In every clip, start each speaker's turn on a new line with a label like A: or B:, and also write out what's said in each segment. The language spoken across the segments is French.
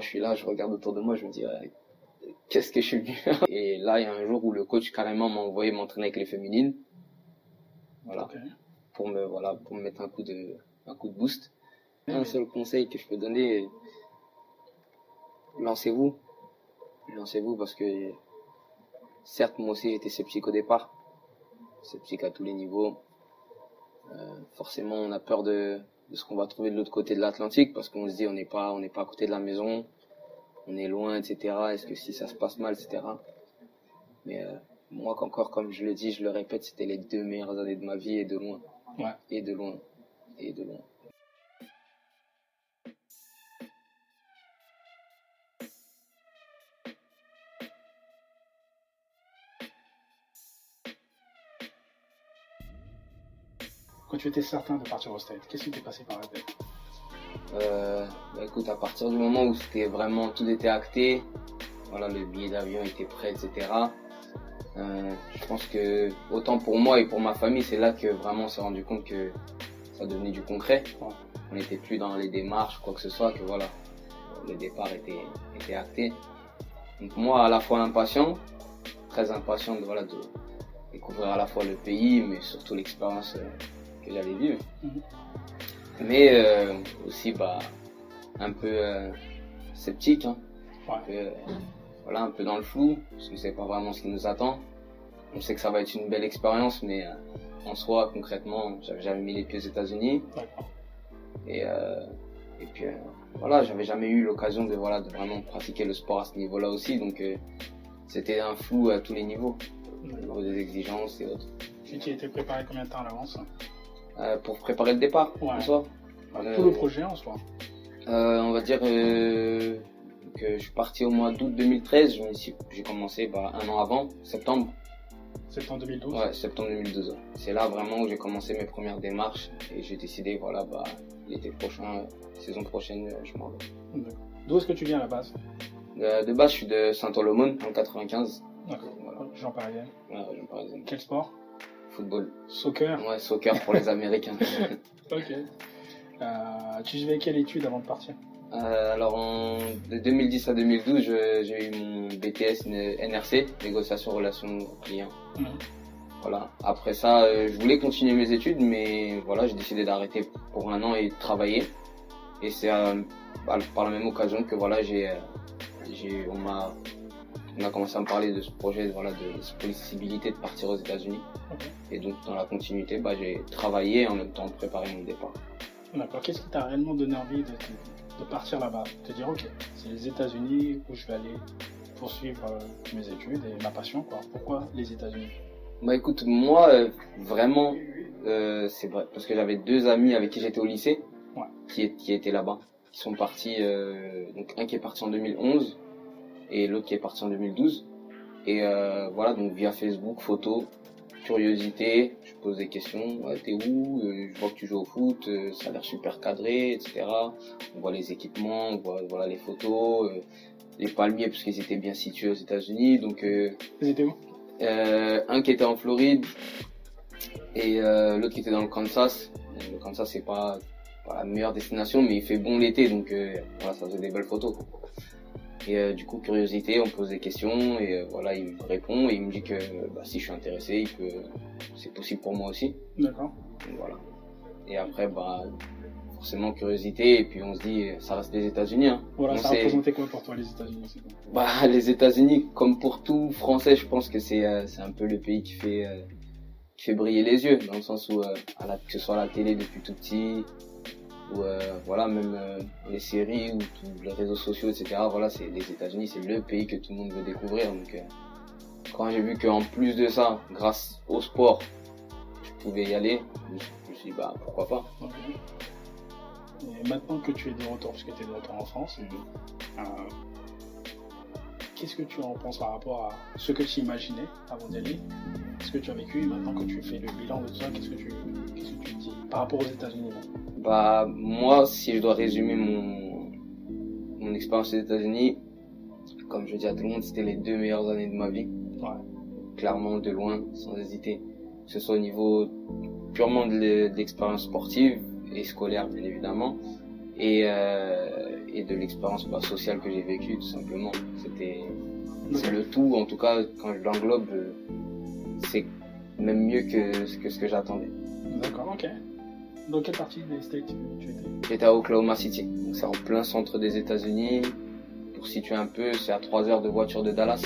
A: moi, je suis là, je regarde autour de moi, je me dis, qu'est-ce que je suis venu faire Et là, il y a un jour où le coach carrément m'a envoyé m'entraîner avec les féminines. Voilà. Pour me, voilà, pour me mettre un coup de, un coup de boost. Un seul conseil que je peux donner, lancez-vous. Lancez-vous parce que, certes, moi aussi, j'étais sceptique au départ. Sceptique à tous les niveaux. Euh, forcément, on a peur de, de ce qu'on va trouver de l'autre côté de l'Atlantique parce qu'on se dit on n'est pas on n'est pas à côté de la maison on est loin etc est-ce que si ça se passe mal etc mais euh, moi encore comme je le dis je le répète c'était les deux meilleures années de ma vie et de loin.
B: Ouais.
A: et de loin. Et de loin.
B: Quand tu étais certain de partir au stade, qu'est-ce qui t'est passé par la tête?
A: Euh, bah écoute, à partir du moment où c'était vraiment tout était acté, voilà, le billet d'avion était prêt, etc. Euh, je pense que autant pour moi et pour ma famille, c'est là que vraiment on s'est rendu compte que ça devenait du concret. On n'était plus dans les démarches, quoi que ce soit, que voilà, le départ était, était acté. Donc moi, à la fois impatient, très impatient de, voilà, de découvrir à la fois le pays, mais surtout l'expérience euh, que j'allais vivre.
B: Mhm.
A: Mais euh, aussi bah, un peu euh, sceptique, hein. Un peu, euh, voilà, un peu dans le flou, parce qu'on ne sait pas vraiment ce qui nous attend. On sait que ça va être une belle expérience, mais euh, en soi, concrètement, j'avais jamais mis les pieds aux États-Unis. Et, et puis voilà, j'avais jamais eu l'occasion de, voilà, de vraiment pratiquer le sport à ce niveau-là aussi. Donc c'était un flou à tous les niveaux, au niveau des exigences et autres.
B: Et tu étais préparé combien de temps à l'avance
A: Euh, pour préparer le départ,
B: Ouais.
A: en soi.
B: Tout
A: Euh,
B: le projet en soi.
A: Euh, on va dire euh, que je suis parti au mois d'août 2013. Je me suis- J'ai commencé bah, un an avant, septembre.
B: Septembre 2012
A: Ouais, septembre 2012. C'est là vraiment où j'ai commencé mes premières démarches et j'ai décidé, voilà, bah, l'été prochain, saison prochaine, je m'en vais.
B: D'où est-ce que tu viens à la base?
A: De base, je suis de Saint-Olomone, en 95.
B: D'accord.
A: Voilà,
B: Jean Parisienne.
A: ouais.
B: Quel sport?
A: Football.
B: Soccer
A: Ouais, soccer pour les Américains.
B: Ok. Euh, tu faisais quelle étude avant de partir?
A: Euh, alors, en, de 2010 à 2012, je- j'ai eu mon BTS NRC, négociation relations clients.
B: Mhm.
A: Voilà. Après ça, euh, je voulais continuer mes études, mais voilà, j'ai décidé d'arrêter pour un an et de travailler. Et c'est euh, par la même occasion que voilà, j'ai, j'ai, on m'a, on a commencé à me parler de ce projet, voilà, de cette possibilité de partir aux États-Unis. Et donc, dans la continuité, bah, j'ai travaillé en même temps préparé mon départ.
B: D'accord. Qu'est-ce qui t'a réellement donné envie de, de partir là-bas? De te dire, ok, c'est les États-Unis où je vais aller poursuivre euh, mes études et ma passion, quoi. Pourquoi les États-Unis?
A: Bah écoute, moi, euh, vraiment, euh, c'est vrai, parce que j'avais deux amis avec qui j'étais au lycée,
B: Ouais.
A: qui, qui étaient là-bas, qui sont partis, donc un qui est parti en 2011 et l'autre qui est parti en 2012. Et euh, voilà, donc via Facebook, photos, curiosité, je pose des questions, ouais, t'es où? Euh, Je vois que tu joues au foot, euh, ça a l'air super cadré, etc. On voit les équipements, on voit voilà les photos, euh, les palmiers parce qu'ils étaient bien situés aux États-Unis, donc euh,
B: Vous étiez où?
A: un qui était en Floride et l'autre qui était dans le Kansas. Le Kansas c'est pas, pas la meilleure destination mais il fait bon l'été donc voilà ça faisait des belles photos. quoi. Et euh, du coup curiosité, on pose des questions et euh, voilà il me répond et il me dit que bah, si je suis intéressé, il peut, c'est possible pour moi aussi.
B: D'accord.
A: Voilà. Et après bah forcément curiosité et puis on se dit ça reste les États-Unis. Hein.
B: Voilà,
A: On
B: ça représentait quoi pour toi les États-Unis
A: bah, les États-Unis, comme pour tout Français, je pense que c'est euh, c'est un peu le pays qui fait qui fait briller les yeux, dans le sens où à la, que ce soit à la télé depuis tout petit, ou euh, voilà même euh, les séries ou tous les réseaux sociaux, etc. Voilà, c'est les États-Unis, c'est le pays que tout le monde veut découvrir. Donc euh, quand j'ai vu qu'en plus de ça, grâce au sport, je pouvais y aller, je me suis- dit bah pourquoi pas.
B: Et maintenant que tu es de retour, parce que tu es de retour en France, euh, qu'est-ce que tu en penses par rapport à ce que tu imaginais avant d'y aller Ce que tu as vécu, et maintenant que tu fais le bilan de tout ça, qu'est-ce que tu, qu'est-ce que tu dis par rapport aux États-Unis
A: Bah moi, si je dois résumer mon mon expérience aux États-Unis, comme je dis à tout le monde, c'était les deux meilleures années de ma vie.
B: Ouais.
A: Clairement, de loin, sans hésiter. Que ce soit au niveau purement de l'expérience sportive et scolaire, bien évidemment, et, euh, et de l'expérience bah, sociale que j'ai vécue tout simplement. C'était c'est le tout, en tout cas quand je l'englobe, euh, c'est même mieux que, que ce que j'attendais.
B: D'accord, ok. Dans quelle partie des States tu tu étais?
A: J'étais à Oklahoma City, donc c'est en plein centre des États-Unis. Pour situer un peu, c'est à 3 heures de voiture de Dallas.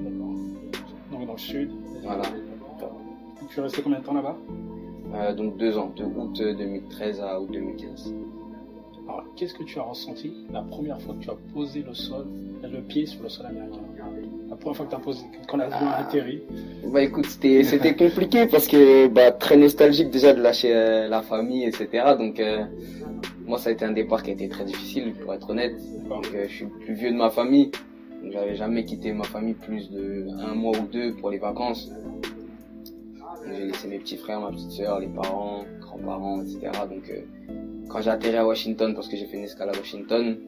B: D'accord. Donc dans le sud.
A: Voilà.
B: Tu es resté combien de temps là-bas?
A: Euh, donc deux ans, de août 2013 à août 2015.
B: Alors, qu'est-ce que tu as ressenti la première fois que tu as posé le sol, le pied sur le sol américain? La première fois que tu as posé, quand l'avion a
A: Ah.
B: atterri?
A: Bah écoute, c'était compliqué parce que bah très nostalgique déjà de lâcher euh, la famille, etc. Donc euh, moi ça a été un départ qui a été très difficile pour être honnête. Donc euh, je suis le plus vieux de ma famille, donc j'avais jamais quitté ma famille plus de un mois ou deux pour les vacances. J'ai laissé mes petits frères, ma petite sœur, les parents, grands-parents, etc. Donc quand j'ai atterri à Washington, parce que j'ai fait une escale à Washington,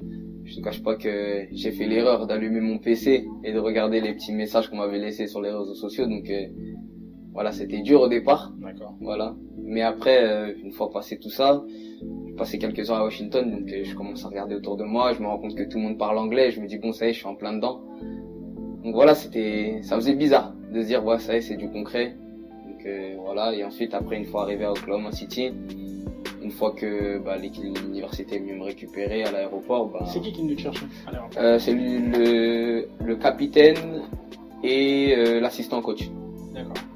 A: je te cache pas que j'ai fait l'erreur d'allumer mon PC et de regarder les petits messages qu'on m'avait laissés sur les réseaux sociaux. Donc euh, voilà, c'était dur au départ,
B: D'accord.
A: voilà. Mais après, euh, une fois passé tout ça, j'ai passé quelques heures à Washington, donc euh, je commence à regarder autour de moi, je me rends compte que tout le monde parle anglais, je me dis bon ça y est, je suis en plein dedans. Donc voilà, c'était, ça faisait bizarre de se dire ouais ça y est, c'est du concret. Donc euh, voilà, et ensuite après une fois arrivé à Oklahoma City, une fois que bah, l'équipe de l'université est venue me récupérer à l'aéroport, bah,
B: C'est qui qui nous cherche
A: euh, c'est le, capitaine et euh, l'assistant coach.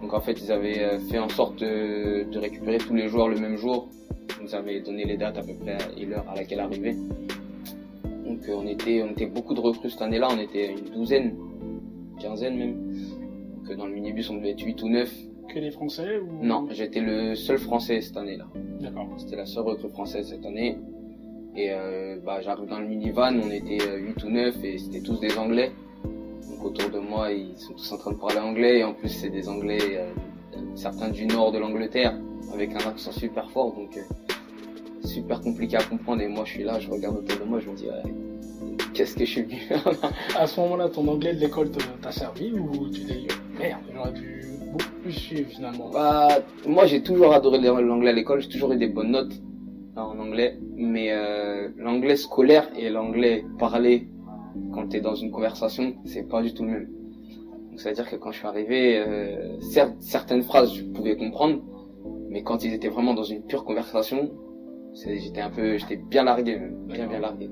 A: Donc en fait, ils avaient euh, fait en sorte de, de récupérer tous les joueurs le même jour. Ils nous avaient donné les dates à peu près et l'heure à laquelle arriver. Donc on était on était beaucoup de recrues cette année-là, on était une douzaine, une quinzaine même. Donc dans le minibus, on devait être 8 ou 9.
B: Que les Français ou?
A: Non, j'étais le seul français cette année-là. C'était la seule recrue française cette année. Et euh, bah, j'arrive dans le minivan, on était euh, 8 ou 9 et c'était tous des Anglais. Donc autour de moi, ils sont tous en train de parler anglais. Et en plus, c'est des Anglais, euh, certains du nord de l'Angleterre, avec un accent super fort. Donc euh, super compliqué à comprendre. Et moi, je suis là, je regarde autour de moi, je me dis, qu'est-ce que je suis venu
B: À ce moment-là, ton anglais de l'école t'a servi ou tu t'es dit merde, j'aurais beaucoup plus suivre finalement
A: Bah, moi j'ai toujours adoré l'anglais à l'école, j'ai toujours eu des bonnes notes en anglais, mais euh, l'anglais scolaire et l'anglais parlé quand tu es dans une conversation, c'est pas du tout le même. Donc ça veut dire que quand je suis arrivé, euh, certes, certaines phrases je pouvais comprendre, mais quand ils étaient vraiment dans une pure conversation, j'étais un peu, j'étais bien largué, bien bien largué.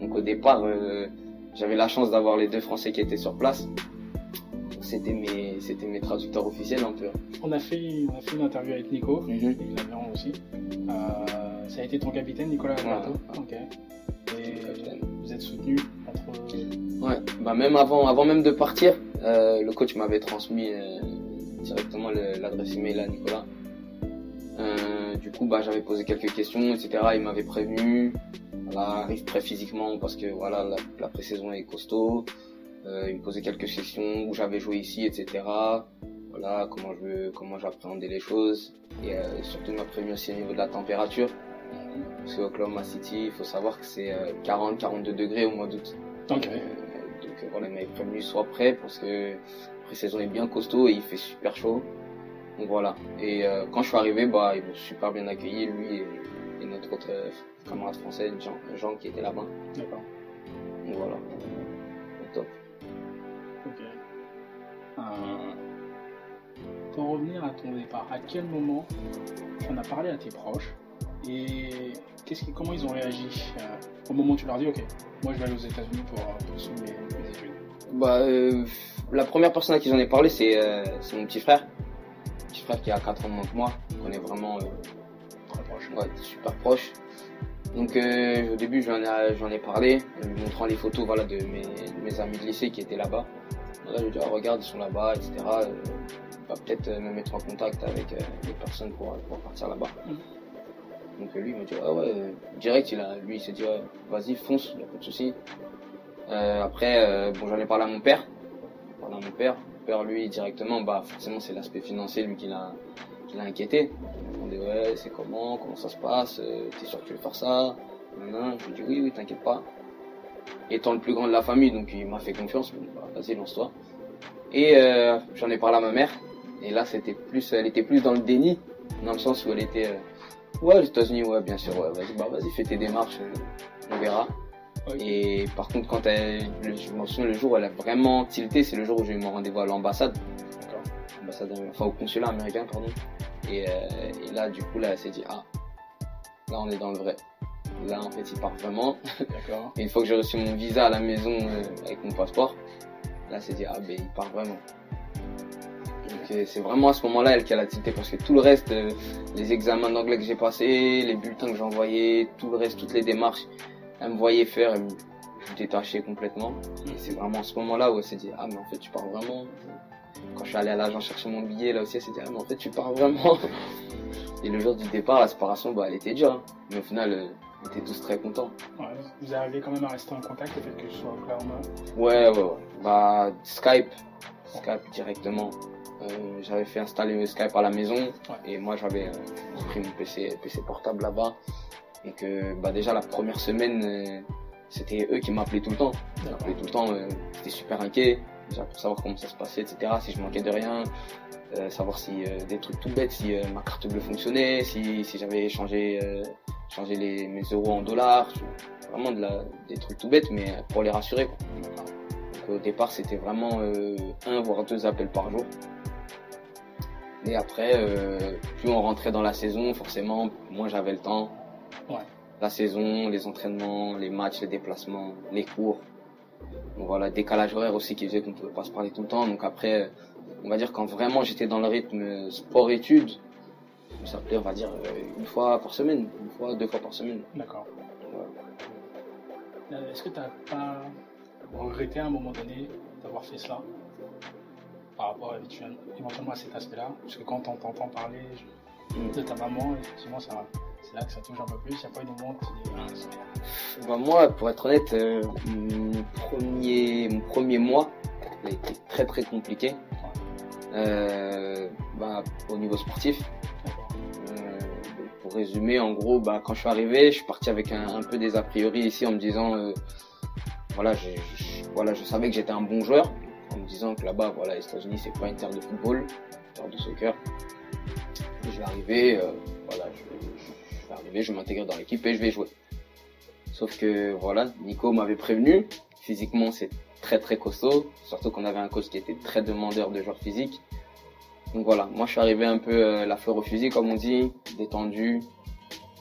A: Donc au départ, euh, j'avais la chance d'avoir les deux Français qui étaient sur place. C'était mes, c'était mes traducteurs officiels un peu.
B: On a fait, on a fait une interview avec Nico, et l'avion aussi. Euh, ça a été ton capitaine, Nicolas Ok. Et vous êtes soutenu entre.
A: Ouais, bah même avant, avant même de partir, euh, le coach m'avait transmis euh, directement l'adresse email à Nicolas. Du coup, bah j'avais posé quelques questions, etc. Il m'avait prévenu. Voilà, arrive prêt physiquement parce que voilà, la, la pré-saison est costaud. Euh, il me posait quelques questions où j'avais joué ici, etc. Voilà, comment je, comment j'appréhendais les choses. Et euh, surtout, il m'a prévenu aussi au niveau de la température. Parce qu'Oklahoma City, il faut savoir que c'est 40-42 degrés au mois d'août. Euh, donc euh, voilà, il m'avait prévenu soit prêt parce que la pré-saison est bien costaud et il fait super chaud. Donc voilà. Et euh, quand je suis arrivé, bah ils m'ont super bien accueilli, lui et, et notre autre euh, camarade français, Jean, Jean qui était là-bas.
B: D'accord.
A: Donc voilà.
B: Pour revenir à ton départ, à quel moment tu en as parlé à tes proches et qu'est-ce qui, comment ils ont réagi euh, au moment où tu leur dis ok, moi je vais aller aux États-Unis pour euh, poursuivre mes, mes études?
A: Bah, euh, la première personne à qui j'en ai parlé, c'est euh, mon petit frère. Mon petit frère qui a 4 ans de moins que moi. On est vraiment euh,
B: Très proche.
A: Ouais, super proche. Donc euh, au début j'en ai, parlé, en lui montrant les photos voilà, de, mes, de mes amis de lycée qui étaient là-bas. Voilà, je lui ai dit ah, regarde ils sont là-bas, etc. Euh, on va peut-être euh, me mettre en contact avec euh, des personnes pour, pour partir là-bas.
B: Mhm.
A: Donc euh, lui il m'a dit ah ouais, euh, direct il a, lui il s'est dit ouais, vas-y fonce, y a pas de souci. Euh, après euh, bon j'en ai parlé à mon père, parlé à mon père. Mon père lui directement bah forcément c'est l'aspect financier lui qui l'a qui l'a inquiété. Il m'a demandé ouais c'est comment, comment ça se passe, euh, t'es sûr que tu veux faire ça? Je lui ai dit oui oui t'inquiète pas. Étant le plus grand de la famille donc il m'a fait confiance, bah, vas-y lance-toi. Et euh, j'en ai parlé à ma mère et là c'était plus, elle était plus dans le déni dans le sens où elle était, euh, Ouais, les États-Unis, ouais, bien sûr. Ouais. Vas-y, bah, vas-y, fais tes démarches, euh, on verra. Et par contre, quand elle, le- je me souviens le jour où elle a vraiment tilté, c'est le jour où j'ai eu mon rendez-vous à l'ambassade, enfin au consulat américain, pardon. Et, euh, et là, du coup, là, elle s'est dit, ah, là, on est dans le vrai. Là, en fait, il part vraiment.
B: D'accord.
A: Et une fois que j'ai reçu mon visa à la maison euh, avec mon passeport, là, s'est dit, ah, ben, il part vraiment. Donc, euh, c'est vraiment à ce moment-là, elle, qu'elle a tilté, parce que tout le reste, euh, les examens d'anglais que j'ai passés, les bulletins que j'ai envoyés, tout le reste, toutes les démarches, elle me voyait faire, elle me je détachais complètement. Et c'est vraiment à ce moment-là où elle s'est dit, ah, mais en fait, tu pars vraiment. Quand je suis allé à l'agent chercher mon billet, là aussi, elle s'est dit, ah, mais en fait, tu pars vraiment. Et le jour du départ, la séparation, bah, elle était dure. hein. Mais au final, on était tous très contents.
B: Ouais, vous arrivez quand même à rester en contact, le fait que je sois au.
A: Ouais, ouais, ouais. Bah, Skype. Skype directement. Euh, j'avais fait installer Skype à la maison. Et moi, j'avais euh, pris mon PC, PC portable là-bas. Et que, bah, déjà, la première semaine, euh, c'était eux qui m'appelaient tout le temps. Ils m'appelaient tout le temps. J'étais super inquiet. Déjà, pour savoir comment ça se passait, etc. Si je manquais de rien. savoir si des trucs tout bêtes, si ma carte bleue fonctionnait, si, si j'avais changé, changé les, mes euros en dollars. Vraiment de la, des trucs tout bêtes, mais pour les rassurer. Quoi. Donc, au départ, c'était vraiment euh, un voire deux appels par jour. Et après, euh, plus on rentrait dans la saison, forcément, moins j'avais le temps.
B: Ouais.
A: La saison, les entraînements, les matchs, les déplacements, les cours. Donc voilà, décalage horaire aussi qui faisait qu'on ne pouvait pas se parler tout le temps. Donc après, on va dire quand vraiment j'étais dans le rythme sport-études, on s'appelait, on va dire, euh, une fois par semaine, une fois, deux fois par semaine.
B: D'accord.
A: Ouais.
B: Euh, Est-ce que tu n'as pas regretté à un moment donné d'avoir fait cela par rapport éventuellement, éventuellement à cet aspect-là? Parce que quand on t'entend parler je- de ta maman, effectivement, ça- c'est là que ça touche un peu plus. Il n'y a pas eu de moment ah,
A: Bah, moi, pour être honnête, euh, mon, premier, mon premier mois a été très très compliqué. Euh, bah, au niveau sportif. Pour résumer, en gros, bah, quand je suis arrivé, je suis parti avec un, peu des a priori ici en me disant, euh, voilà, je, voilà, je savais que j'étais un bon joueur, en me disant que là-bas, voilà, les États-Unis, c'est pas une terre de football, une terre de soccer. Je vais arriver, euh, voilà, je, je- vais arriver, je dans l'équipe et je vais jouer. Sauf que voilà, Nico m'avait prévenu, physiquement c'est très très costaud, surtout qu'on avait un coach qui était très demandeur de joueurs physiques. Donc voilà, moi je suis arrivé un peu euh, la fleur au fusil comme on dit, détendu,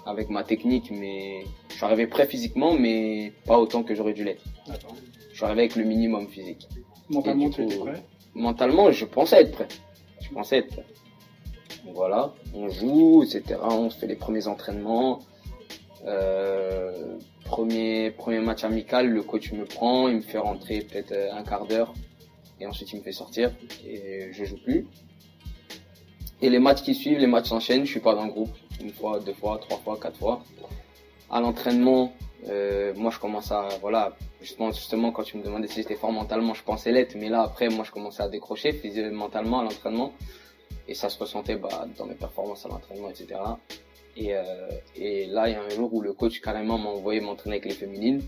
A: avec ma technique, mais je suis arrivé prêt physiquement, mais pas autant que j'aurais dû l'être. Je suis arrivé avec le minimum physique.
B: Mentalement, tu étais prêt?
A: Mentalement, je pensais être prêt. Je pensais être prêt. Donc voilà, on joue, etc. On se fait les premiers entraînements. Euh, premier, premier match amical, le coach me prend, il me fait rentrer peut-être euh, un quart d'heure. Et ensuite, il me fait sortir. Et je joue plus. Et les matchs qui suivent, les matchs s'enchaînent. Je suis pas dans le groupe. Une fois, deux fois, trois fois, quatre fois. À l'entraînement, euh, moi, je commence à, voilà, justement, justement, quand tu me demandais si j'étais fort mentalement, je pensais l'être. Mais là, après, moi, je commençais à décrocher mentalement à l'entraînement. Et ça se ressentait bah, dans mes performances à l'entraînement, etc. Et, euh, et là, il y a un jour où le coach carrément m'a envoyé m'entraîner avec les féminines.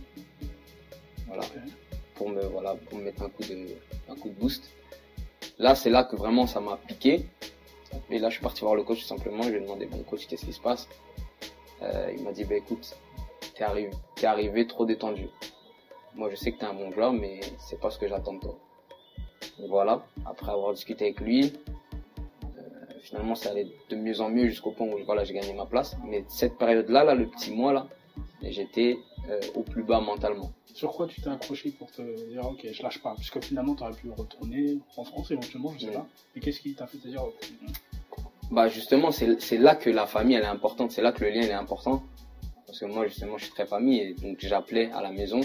A: Voilà pour me voilà pour me mettre un coup de un coup de boost. Là, c'est là que vraiment ça m'a piqué. Et là, je suis parti voir le coach tout simplement. Je lui ai demandé bon coach, qu'est-ce qui se passe? Euh, Il m'a dit bah écoute, t'es arrivé, t'es arrivé trop détendu. Moi, je sais que t'es un bon joueur, mais c'est pas ce que j'attends de toi. Donc voilà. Après avoir discuté avec lui, euh, finalement, ça allait de mieux en mieux jusqu'au point où voilà, j'ai gagné ma place. Mais cette période-là, là, le petit mois là, j'étais euh, au plus bas mentalement.
B: Sur quoi tu t'es accroché pour te dire, ok, je lâche pas? Puisque finalement, tu aurais pu retourner en France éventuellement, je sais
A: Mm.
B: pas. Et qu'est-ce qui t'a fait te dire,
A: Bah justement, c'est là que la famille elle est importante, c'est là que le lien est important. Parce que moi justement, je suis très famille et donc j'appelais à la maison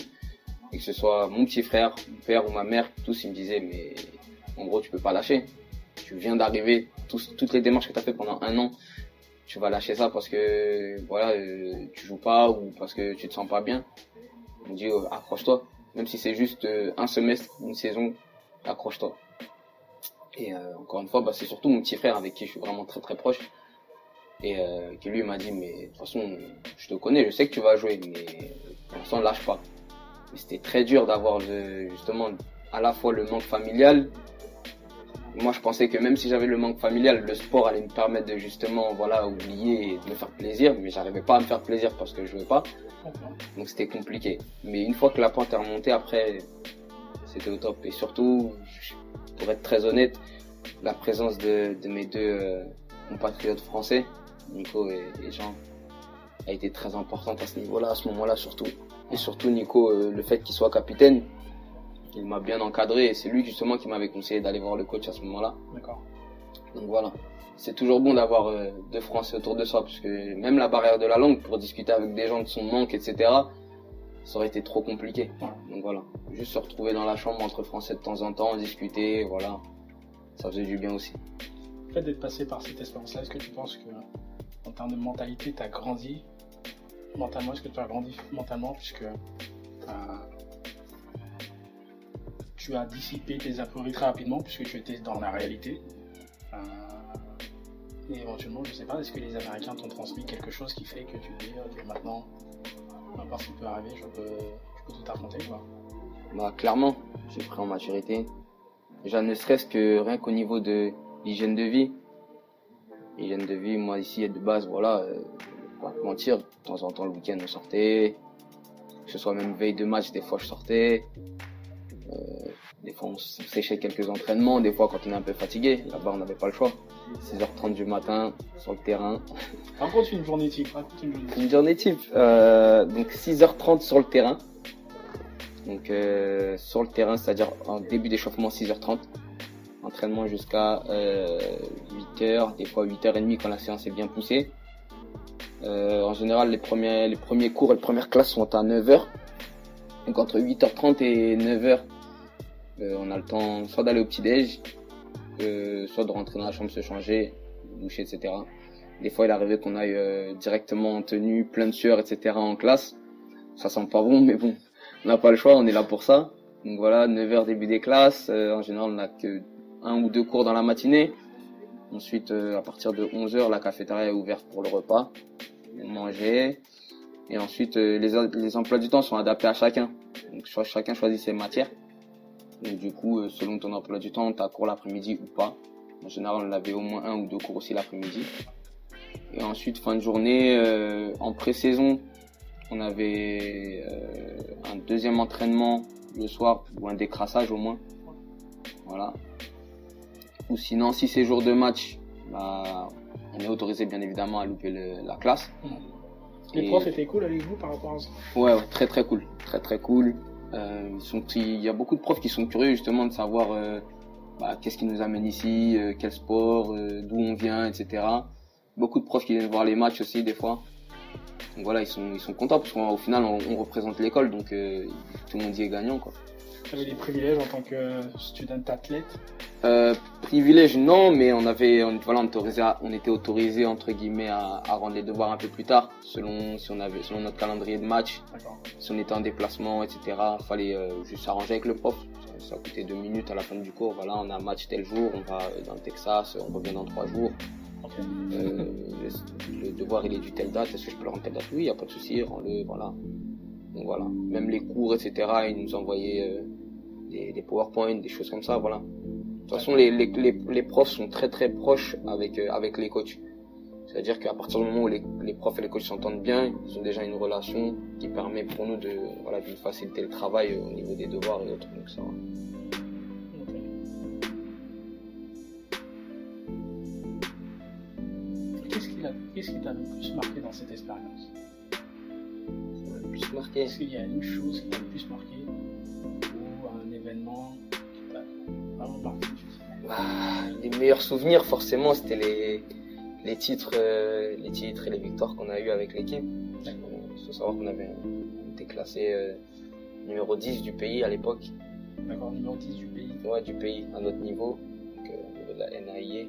A: et que ce soit mon petit frère, mon père ou ma mère, tous ils me disaient mais en gros tu peux pas lâcher. Tu viens d'arriver, toutes les démarches que tu as fait pendant un an, tu vas lâcher ça parce que voilà euh, tu joues pas ou parce que tu te sens pas bien. On me dit euh, accroche-toi, même si c'est juste euh, un semestre, une saison, accroche-toi. Et euh, encore une fois, bah, c'est surtout mon petit frère avec qui je suis vraiment très très proche. Et euh, qui lui m'a dit, mais de toute façon, je te connais, je sais que tu vas jouer, mais pour l'instant, lâche pas. Mais c'était très dur d'avoir justement à la fois le manque familial moi je pensais que même si j'avais le manque familial, le sport allait me permettre de justement voilà oublier et de me faire plaisir, mais j'arrivais pas à me faire plaisir parce que je jouais pas. Donc c'était compliqué. Mais une fois que la pente est remontée, après c'était au top. Et surtout, pour être très honnête, la présence de, mes deux euh, compatriotes français, Nico et, Jean, a été très importante à ce niveau-là, à ce moment-là surtout. Et surtout Nico, euh, le fait qu'il soit capitaine, il m'a bien encadré et c'est lui justement qui m'avait conseillé d'aller voir le coach à ce moment-là.
B: D'accord.
A: Donc voilà. C'est toujours bon d'avoir euh, deux Français autour de soi parce que même la barrière de la langue pour discuter avec des gens de son manque, etc., ça aurait été trop compliqué. Donc voilà. Juste se retrouver dans la chambre entre Français de temps en temps, discuter, voilà. Ça faisait du bien aussi.
B: Le fait d'être passé par cette expérience-là, est-ce que tu penses que en termes de mentalité, tu as grandi mentalement? Est-ce que tu as grandi mentalement puisque tu as dissipé tes a très rapidement puisque tu étais dans la réalité? Euh, et éventuellement, je sais pas, est-ce que les Américains t'ont transmis quelque chose qui fait que tu dis, maintenant, peu importe ce qui peut arriver, je peux, tout affronter, quoi.
A: Bah, clairement, j'ai pris en maturité. Déjà, ne serait-ce que rien qu'au niveau de l'hygiène de vie. L'hygiène de vie, moi, ici, de base, voilà, euh, pas te mentir, de temps en temps, le week-end, on sortait. Que ce soit même veille de match, des fois, je sortais. Euh, des fois, on séchait quelques entraînements. Des fois, quand on est un peu fatigué, là-bas, on n'avait pas le choix. 6h30 du matin sur le terrain.
B: Raconte une journée type.
A: une journée type. Euh, donc 6h30 sur le terrain. Donc euh, sur le terrain, c'est-à-dire en début d'échauffement 6h30. Entraînement jusqu'à 8h, des fois 8h30 quand la séance est bien poussée. en général, les premiers, les premiers cours et les premières classes sont à 9h. Donc entre 8h30 et 9h, euh, on a le temps soit d'aller au petit-déj, euh, soit de rentrer dans la chambre se changer, doucher, etc. Des fois, il arrivait qu'on aille euh, directement en tenue, plein de sueur, etc. en classe. Ça sent pas bon, mais bon, on n'a pas le choix, on est là pour ça. Donc voilà, 9h début des classes. en général, on n'a que un ou deux cours dans la matinée. Ensuite, à partir de 11h, la cafétéria est ouverte pour le repas. Manger. Et ensuite, les, les emplois du temps sont adaptés à chacun. Donc chacun choisit ses matières. Donc du coup, euh, selon ton emploi du temps, tu as cours l'après-midi ou pas. En général, on avait au moins un ou deux cours aussi l'après-midi. Et ensuite, fin de journée, euh, en pré-saison, on avait euh, un deuxième entraînement le soir ou un décrassage au moins. Voilà. Ou sinon, si c'est jour de match, bah, on est autorisé bien évidemment à louper la classe.
B: Les profs étaient cool avec vous par rapport à ça?
A: Ouais, très très cool. Très très cool. Euh, sont, il y a beaucoup de profs qui sont curieux justement de savoir euh, bah, qu'est-ce qui nous amène ici, euh, quel sport, d'où on vient, etc. Beaucoup de profs qui viennent voir les matchs aussi des fois. Donc voilà, ils sont, ils sont contents parce qu'au final on, on, représente l'école donc tout le monde y est gagnant quoi.
B: Tu avais des privilèges en tant que student athlète?
A: Euh, Privilèges non, mais on avait, on, voilà, on, on était autorisé entre guillemets à, à, rendre les devoirs un peu plus tard, selon si on avait, selon notre calendrier de match, si on était en déplacement, etc. Il fallait euh, juste s'arranger avec le prof. Ça, coûtait deux minutes à la fin du cours. Voilà, on a un match tel jour, on va dans le Texas, on revient dans trois jours. Euh, le, devoir il est du telle date, est-ce que je peux le rendre telle date? Oui, il n'y a pas de souci, rends-le, voilà. Donc voilà, même les cours, etc. Ils nous envoyaient euh, des, des PowerPoint, des choses comme ça, voilà. De toute façon, les, les, les, profs sont très très proches avec, euh, avec les coachs. C'est-à-dire qu'à partir du moment où les, les profs et les coachs s'entendent bien, ils ont déjà une relation qui permet pour nous de, voilà, de faciliter le travail au niveau des devoirs et autres. Donc ça,
B: Qu'est-ce qui t'a le plus marqué dans cette expérience?
A: Le plus marqué.
B: Est-ce qu'il y a une chose qui t'a le plus marqué?
A: Bah, les meilleurs souvenirs, forcément, c'était les, les titres, euh, les titres et les victoires qu'on a eu avec l'équipe. Il faut savoir qu'on avait été classé euh, numéro 10 du pays à l'époque.
B: D'accord, numéro 10 du pays
A: Ouais, du pays, à notre niveau, donc, euh, au niveau de la NAIE.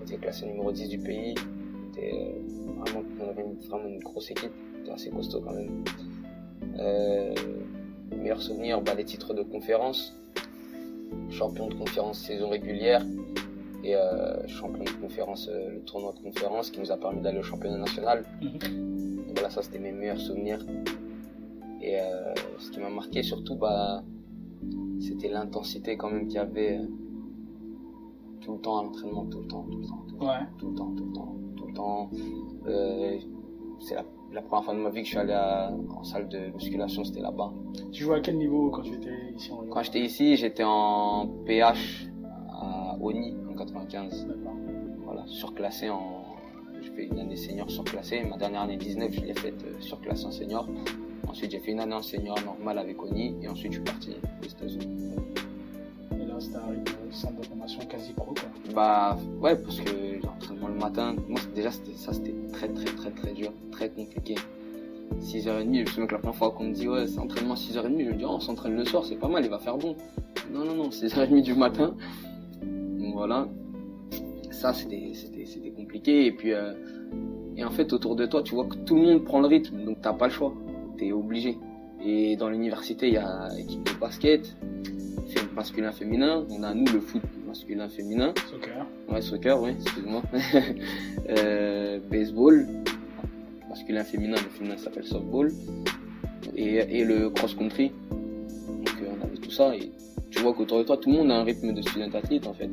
A: On était classé numéro 10 du pays. vraiment, on avait vraiment une grosse équipe, c'était assez costaud quand même. les meilleurs souvenirs, bah, les titres de conférence champion de conférence saison régulière et euh, champion de conférence, euh, le tournoi de conférence qui nous a permis d'aller au championnat national. Mhm. voilà, ça c'était mes meilleurs souvenirs. Et euh, ce qui m'a marqué surtout, bah, c'était l'intensité quand même qu'il y avait tout le temps à l'entraînement, tout le temps, tout le temps, tout le temps, tout le temps, tout le temps, tout le temps. Euh, c'est la, la première fois de ma vie que je suis allé à- en salle de musculation, c'était là-bas.
B: Tu jouais à quel niveau quand tu étais ici en
A: Quand j'étais ici, j'étais en PH à Oni en 95.
B: D'accord.
A: Voilà, surclassé en. J'ai fait une année senior surclassée. Ma dernière année 19, je l'ai faite euh, surclassée en senior. Ensuite, j'ai fait une année en senior normale avec Oni. Et ensuite, je suis parti aux États-Unis.
B: C'était un centre quasi pro.
A: Bah, ouais, parce que l'entraînement le matin, moi, déjà, ça, c'était très, très, très, très dur, très compliqué. 6h30, je me souviens que la première fois qu'on me dit, ouais, c'est entraînement 6h30, je me dis, oh, on s'entraîne le soir, c'est pas mal, il va faire bon. Non, non, non, 6h30 du matin. Donc voilà. Ça, c'était, c'était compliqué. Et puis, euh, et en fait, autour de toi, tu vois que tout le monde prend le rythme, donc t'as pas le choix. T'es obligé. Et dans l'université, il y a équipe de basket, c'est masculin, féminin. On a, nous, le foot masculin, féminin.
B: Soccer.
A: Ouais, soccer, oui, excuse-moi. euh, baseball, masculin, féminin, le féminin s'appelle softball. Et, et le cross-country. Donc euh, on avait tout ça et tu vois qu'autour de toi, tout le monde a un rythme de student athlète en fait.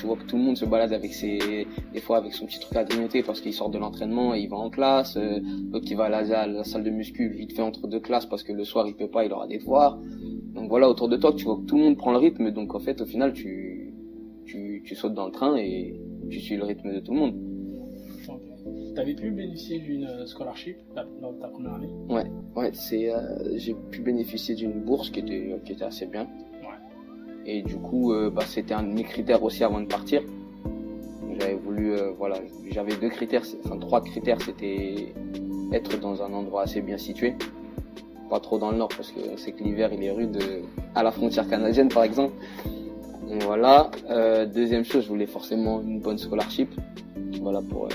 A: Tu vois que tout le monde se balade avec ses, des fois avec son petit truc à grignoter parce qu'il sort de l'entraînement et il va en classe. Euh, L'autre qui va à la, à la salle de muscu vite fait entre deux classes parce que le soir il peut pas, il aura des devoirs. Donc voilà, autour de toi, tu vois que tout le monde prend le rythme. Donc en fait, au final, tu, tu, tu sautes dans le train et tu suis le rythme de tout le monde.
B: T'avais pu bénéficier d'une euh, scholarship la- dans ta première année?
A: Ouais, c'est, euh, j'ai pu bénéficier d'une bourse qui était, qui était assez bien. Et du coup, euh, bah, c'était un de mes critères aussi avant de partir. J'avais voulu, euh, voilà, j'avais deux critères, enfin trois critères, c'était être dans un endroit assez bien situé, pas trop dans le nord parce que c'est que l'hiver il est rude euh, à la frontière canadienne par exemple. Donc voilà. Euh, deuxième chose, je voulais forcément une bonne scholarship, voilà pour euh,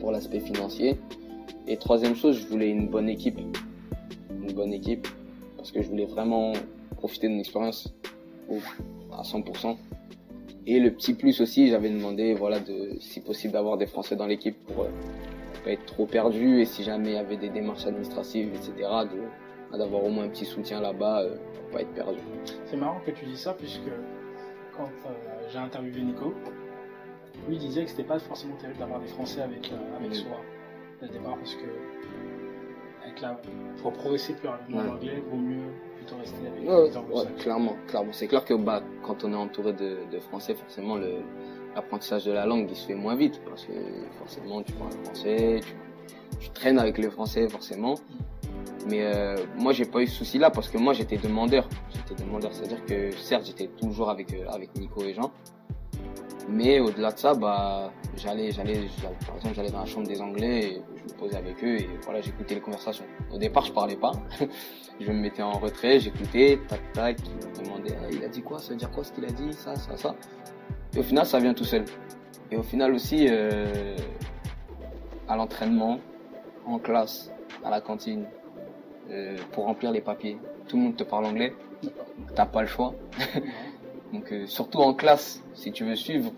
A: pour l'aspect financier. Et troisième chose, je voulais une bonne équipe, une bonne équipe parce que je voulais vraiment profiter de mon expérience à 100%. Et le petit plus aussi, j'avais demandé, voilà, de, si possible, d'avoir des Français dans l'équipe pour, pas être trop perdu et si jamais il y avait des démarches administratives, etc., de, d'avoir au moins un petit soutien là-bas euh, pour pas être perdu.
B: C'est marrant que tu dis ça puisque quand euh, j'ai interviewé Nico, lui disait que c'était pas forcément terrible d'avoir des Français avec, euh, avec soi dès le départ parce que avec la, pour progresser plus rapidement
A: Ouais.
B: en anglais, vaut mieux plutôt rester avec
A: Ouais,
B: des
A: ouais, clairement, clairement. C'est clair que bah, quand on est entouré de, de Français, forcément, le, l'apprentissage de la langue, il se fait moins vite parce que forcément, tu parles français, tu, traînes avec les Français, forcément. Mais euh, moi, j'ai pas eu ce souci-là parce que moi, j'étais demandeur. J'étais demandeur, c'est-à-dire que certes, j'étais toujours avec euh, avec Nico et Jean. Mais au-delà de ça, bah, j'allais, j'allais, par exemple, j'allais dans la chambre des Anglais, et je me posais avec eux et voilà, j'écoutais les conversations. Au départ, je parlais pas. je me mettais en retrait, j'écoutais, tac tac, il me demandait, Ah, il a dit quoi, ça veut dire quoi ce qu'il a dit, ça, ça, ça. Et au final, ça vient tout seul. Et au final aussi, euh, à l'entraînement, en classe, à la cantine, euh, pour remplir les papiers, tout le monde te parle anglais, t'as pas le choix. Donc euh, surtout en classe, si tu veux suivre,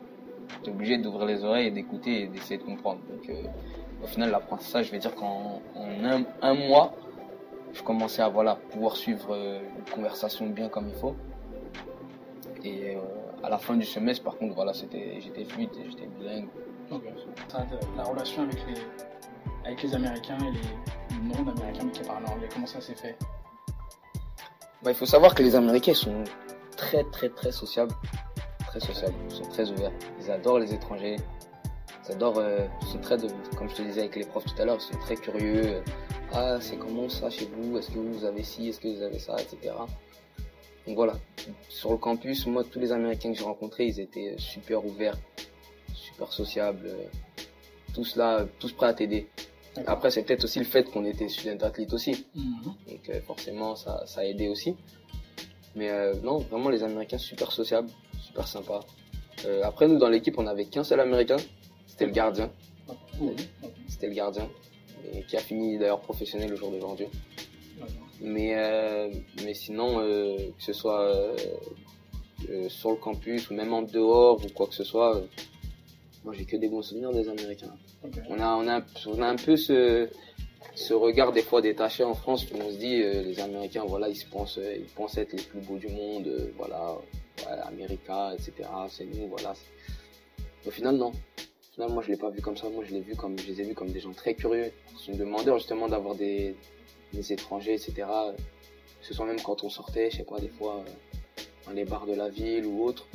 A: tu es obligé d'ouvrir les oreilles et d'écouter et d'essayer de comprendre. Donc euh, au final, l'apprentissage, je vais dire qu'en en un, un mois, je commençais à voilà, pouvoir suivre euh, une conversation bien comme il faut. Et euh, à la fin du semestre, par contre, voilà, j'étais fluide, et j'étais bilingue.
B: La relation avec les, avec les Américains et les non-Américains qui parlent anglais, comment ça s'est fait?
A: Bah, il faut savoir que les Américains sont très très très sociables, très sociables, ils sont très ouverts. Ils adorent les étrangers, ils adorent, euh, ils sont très, de, comme je te disais avec les profs tout à l'heure, ils sont très curieux. Ah, c'est comment ça chez vous? Est-ce que vous avez ci? Est-ce que vous avez ça? Etc. Donc voilà, sur le campus, moi tous les Américains que j'ai rencontrés, ils étaient super ouverts, super sociables, euh, tous là, tous prêts à t'aider. Après, c'est peut-être aussi le fait qu'on était student athlète aussi.
B: Mhm.
A: Donc euh, forcément, ça, ça a aidé aussi. Mais euh, non, vraiment les Américains super sociables, super sympas. Euh, après nous dans l'équipe, on avait qu'un seul Américain, c'était le gardien, c'était le gardien, et qui a fini d'ailleurs professionnel le jour d'aujourd'hui. Mais euh, mais sinon, euh, que ce soit euh, euh, sur le campus ou même en dehors ou quoi que ce soit, euh, moi j'ai que des bons souvenirs des Américains. On a, on a, on a un peu ce, ce regard des fois détaché en France où on se dit euh, les Américains voilà ils se pensent euh, ils pensent être les plus beaux du monde euh, voilà ouais, America, etc. C'est nous, voilà. Au final, non. Au final, moi, je l'ai pas vu comme ça. Moi, je l'ai vu comme, je les ai vus comme des gens très curieux. Ils me demandaient justement d'avoir des, étrangers, etc. Ce soit même quand on sortait, je sais pas, des fois, euh, dans les bars de la ville ou autre,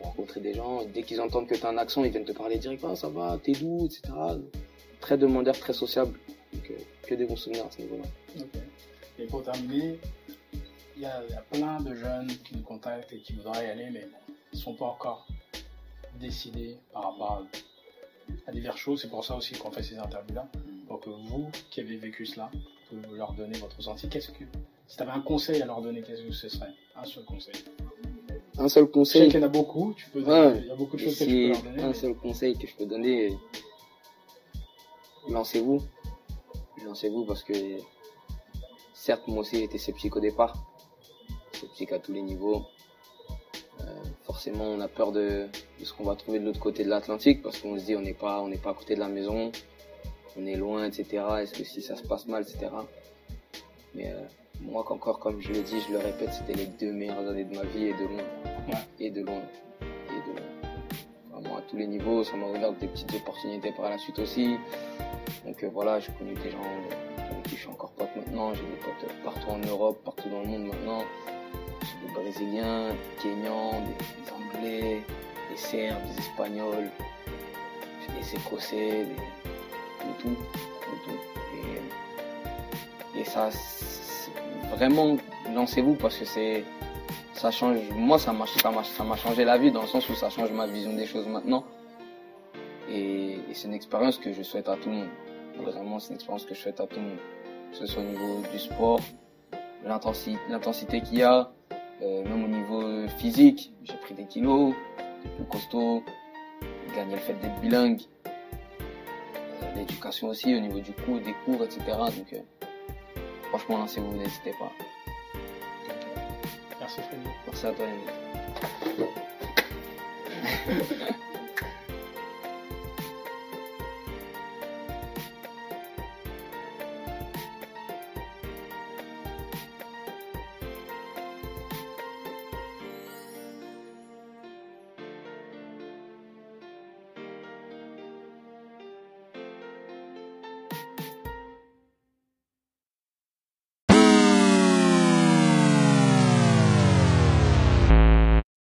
A: on rencontrait des gens. Dès qu'ils entendent que tu as un accent, ils viennent te parler direct, ah, ça va, t'es d'où, etc. Très demandeur, très sociable. Donc, euh, que des bons souvenirs à ce niveau-là.
B: Et pour terminer, il y, a plein de jeunes qui nous contactent et qui voudraient y aller, mais ils ne sont pas encore décidés par rapport à, diverses choses. C'est pour ça aussi qu'on fait ces interviews-là. Pour que vous, qui avez vécu cela, vous leur donner votre ressenti. Qu'est-ce que, si tu avais un conseil à leur donner, qu'est-ce que ce serait? Un seul conseil.
A: Un seul conseil? Je
B: sais qu'il y en a beaucoup. Tu peux il y a beaucoup de choses que tu peux leur donner.
A: Un seul conseil que je peux donner, lancez-vous. Lancez-vous parce que certes, moi aussi, j'étais sceptique au départ. À tous les niveaux. Euh, forcément, on a peur de, ce qu'on va trouver de l'autre côté de l'Atlantique parce qu'on se dit on n'est pas, on n'est pas à côté de la maison, on est loin, etc. Est-ce que si ça se passe mal, etc. Mais euh, moi, encore, comme je l'ai dit, je le répète, c'était les deux meilleures années de ma vie et de loin. Et de loin. Et de loin. Vraiment à tous les niveaux, ça m'a ouvert des petites opportunités par la suite aussi. Donc euh, voilà, j'ai connu des gens avec qui je suis encore pote maintenant. J'ai des potes partout en Europe, partout dans le monde maintenant. Des Brésiliens, des Kenyans, des, Anglais, des Serbes, des Espagnols, des Écossais, des, tout, Et, et ça, vraiment, lancez-vous parce que c'est, ça change, moi ça m'a, ça m'a changé la vie dans le sens où ça change ma vision des choses maintenant. Et, c'est une expérience que je souhaite à tout le monde. Vraiment, c'est une expérience que je souhaite à tout le monde. Que ce soit au niveau du sport, l'intensité qu'il y a, euh, même au niveau physique. J'ai pris des kilos, plus costaud, gagné le fait d'être bilingue. Euh, l'éducation aussi, au niveau du cours, des cours, etc. Donc, euh, franchement, lancez-vous, n'hésitez pas.
B: Merci Frédéric.
A: Merci à toi,